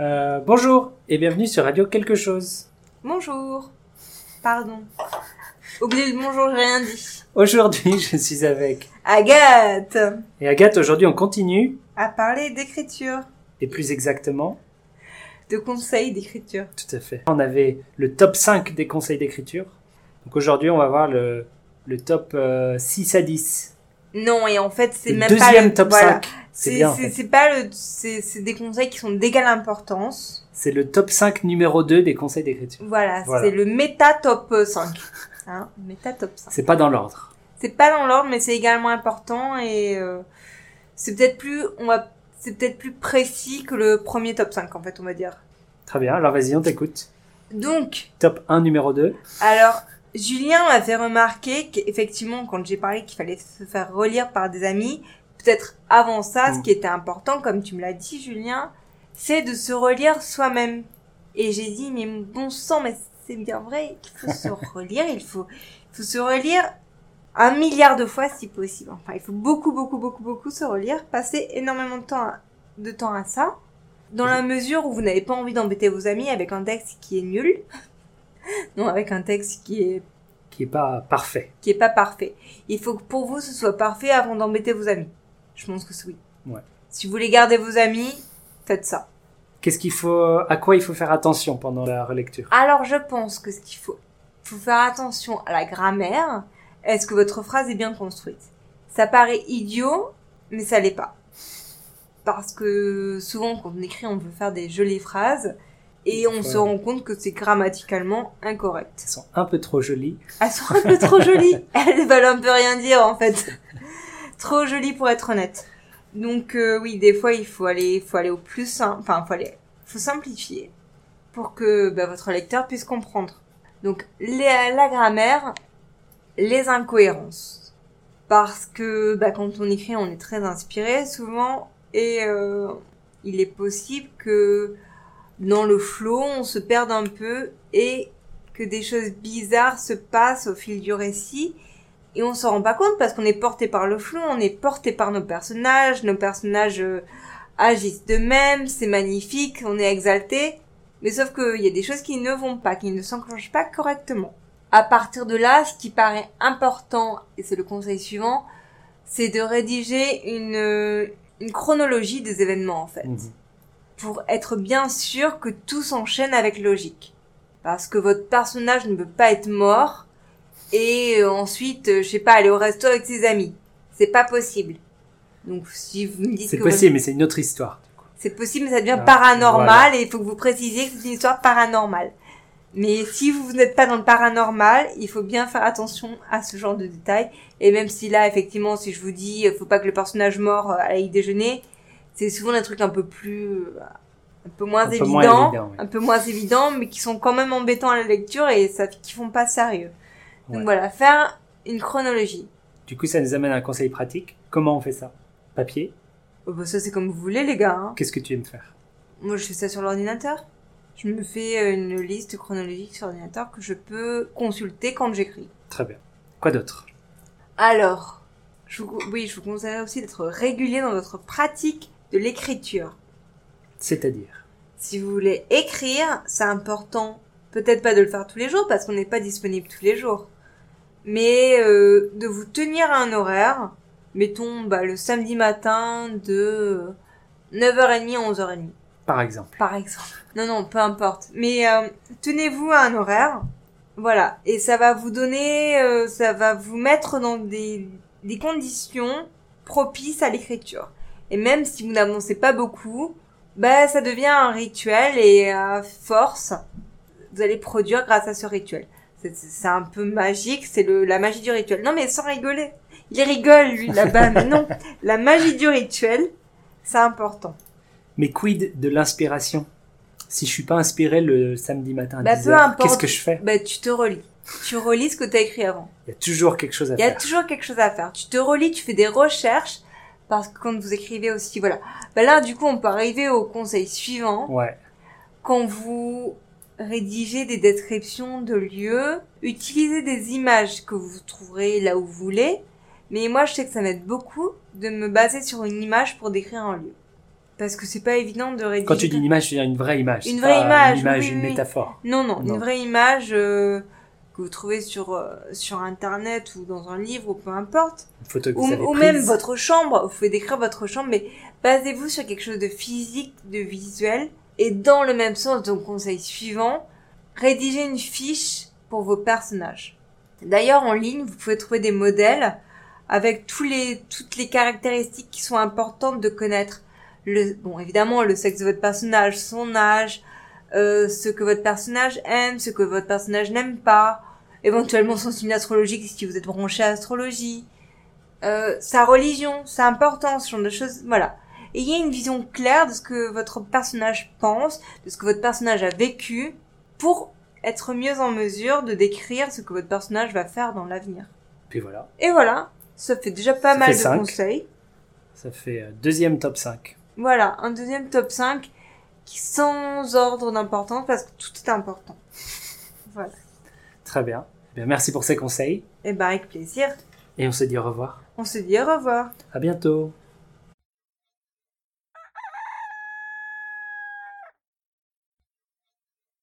Euh, bonjour et bienvenue sur Radio Quelque chose. Bonjour. Pardon. Oubliez le bonjour, j'ai rien dit. Aujourd'hui, je suis avec Agathe et Agathe. Aujourd'hui, on continue À parler d'écriture, et plus exactement, de conseils d'écriture. tout à fait. On avait le top 5 des conseils d'écriture. Donc aujourd'hui, on va voir le, le top euh, 6 à 10. Non, et en fait, c'est même deuxième pas le top voilà. 5. C'est en fait. pas le c'est c'est des conseils qui sont d'égale importance. C'est le top 5 numéro 2 des conseils d'écriture. Voilà, Voilà. c'est le méta top 5. Hein, méta top 5. C'est pas dans l'ordre. C'est pas dans l'ordre, mais c'est également important et euh, c'est peut-être plus on va c'est peut-être plus précis que le premier top 5 en fait, on va dire. Très bien. Alors vas-y, on t'écoute. Donc, Top 1 numéro 2. Alors, Julien m'a fait remarquer qu'effectivement, quand j'ai parlé qu'il fallait se faire relire par des amis, peut-être avant ça, Mm. ce qui était important, comme tu me l'as dit, Julien, c'est de se relire soi-même. Et j'ai dit, mais bon sang, mais c'est bien vrai, il faut se relire, il faut, il faut se relire un milliard de fois si possible. Enfin, il faut beaucoup, beaucoup, beaucoup, beaucoup se relire, passer énormément de temps à, de temps à ça. Dans la mesure où vous n'avez pas envie d'embêter vos amis avec un texte qui est nul. Non, avec un texte qui est Qui est pas parfait. qui est pas parfait. Il faut que pour vous ce soit parfait avant d'embêter vos amis. Je pense que c'est oui. Ouais. Si vous voulez garder vos amis, faites ça. Qu'est-ce qu'il faut, à quoi il faut faire attention pendant la relecture? Alors je pense que ce qu'il faut, faut faire attention à la grammaire. Est-ce que votre phrase est bien construite? Ça paraît idiot, mais ça l'est pas. Parce que souvent quand on écrit, on veut faire des jolies phrases et on se rend compte que c'est grammaticalement incorrect. Elles sont un peu trop jolies. Elles sont un peu trop jolies. Elles veulent un peu rien dire en fait. trop jolies pour être honnête. Donc euh, oui, des fois il faut aller, il faut aller au plus simple. Enfin, faut aller, faut simplifier pour que bah, votre lecteur puisse comprendre. Donc les- la grammaire, les incohérences, parce que bah, quand on écrit, on est très inspiré souvent et euh, il est possible que dans le flow, on se perde un peu et que des choses bizarres se passent au fil du récit et on s'en rend pas compte parce qu'on est porté par le flou, on est porté par nos personnages, nos personnages euh, agissent d'eux-mêmes, c'est magnifique, on est exalté, mais sauf qu'il y a des choses qui ne vont pas, qui ne s'enclenchent pas correctement. À partir de là, ce qui paraît important, et c'est le conseil suivant, c'est de rédiger une, euh, chronologie des événements en fait Mhm. Pour être bien sûr que tout s'enchaîne avec logique. Parce que votre personnage ne peut pas être mort et ensuite, euh, je sais pas, aller au resto avec ses amis. C'est pas possible. Donc si vous me dites C'est possible, mais c'est une autre histoire. c'est possible, mais ça devient Ah, paranormal voilà. et il faut que vous précisiez que c'est une histoire paranormale. Mais si vous n'êtes pas dans le paranormal, il faut bien faire attention à ce genre de détails. Et même si là, effectivement, si je vous dis, euh, faut pas que le personnage mort euh, aille déjeuner, c'est souvent des trucs un peu plus, euh, un peu moins Un peu évidents, moins évident, oui. un peu moins évidents, mais qui sont quand même embêtants à la lecture et ça, qui font pas sérieux. Donc voilà, faire une chronologie. Du coup, ça nous amène à un conseil pratique. Comment on fait ça? Papier? Oh, bah, ça c'est comme vous voulez, les gars. hein. Qu'est-ce que tu aimes faire? Moi, je fais ça sur l'ordinateur. Je me fais euh, une liste chronologique sur l'ordinateur que je peux consulter quand j'écris. Très bien. Quoi d'autre? Alors, je vous, oui, je vous conseille aussi d'être régulier dans votre pratique de l'écriture. C'est-à-dire Si vous voulez écrire, c'est important, peut-être pas de le faire tous les jours parce qu'on n'est pas disponible tous les jours, mais euh, de vous tenir à un horaire, mettons bah, le samedi matin de 9h30 à 11h30. Par exemple. par exemple. Non, non, peu importe. Mais euh, tenez-vous à un horaire. Voilà. Et ça va vous donner, euh, ça va vous mettre dans des, des conditions propices à l'écriture. Et même si vous n'avancez pas beaucoup, bah, ça devient un rituel et à force, vous allez produire grâce à ce rituel. C'est- un peu magique, c'est la magie du rituel. Non mais sans rigoler. Il rigole lui là-bas, mais non. La magie du rituel, c'est important. Mais quid de l'inspiration? Si je suis pas inspiré le samedi matin à Bah, 10 peu heures, importe. qu'est-ce que je fais? Bah, tu te relis. Tu relis ce que t'as écrit avant. Il y a toujours quelque chose à Il y a faire. toujours quelque chose à faire. Tu te relis, tu fais des recherches. Parce que quand vous écrivez aussi, voilà. Bah là, du coup, on peut arriver au conseil suivant. Ouais. Quand vous rédigez des descriptions de lieux, utilisez des images que vous trouverez là où vous voulez. Mais moi, je sais que ça m'aide beaucoup de me baser sur une image pour décrire un lieu. parce que c'est pas évident de rédiger. Quand tu dis une image, tu veux dire une vraie image. Une vraie pas image, Une image, oui, une oui, oui. métaphore. Non, non, Non. une vraie image euh, que vous trouvez sur, euh, sur internet ou dans un livre ou peu importe. Photo que Ou, vous avez ou prise. même votre chambre, vous pouvez décrire votre chambre, mais basez-vous sur quelque chose de physique, de visuel. Et dans le même sens, donc conseil suivant, rédigez une fiche pour vos personnages. D'ailleurs, en ligne, vous pouvez trouver des modèles avec tous les, toutes les caractéristiques qui sont importantes de connaître. Le, bon, évidemment, le sexe de votre personnage, son âge, euh, ce que votre personnage aime, ce que votre personnage n'aime pas, éventuellement son signe astrologique si vous êtes branché à l'astrologie, euh, sa religion, c'est important, ce genre de choses, voilà. Ayez une vision claire de ce que votre personnage pense, de ce que votre personnage a vécu, pour être mieux en mesure de décrire ce que votre personnage va faire dans l'avenir. Puis voilà. Et voilà, ça fait déjà pas Ça mal de conseils. Ça fait euh, deuxième top 5. Voilà, un deuxième top 5 qui sans ordre d'importance parce que tout est important. voilà. Très bien. Eh bien. Merci pour ces conseils. Et bah avec plaisir. Et on se dit au revoir. On se dit au revoir. À bientôt.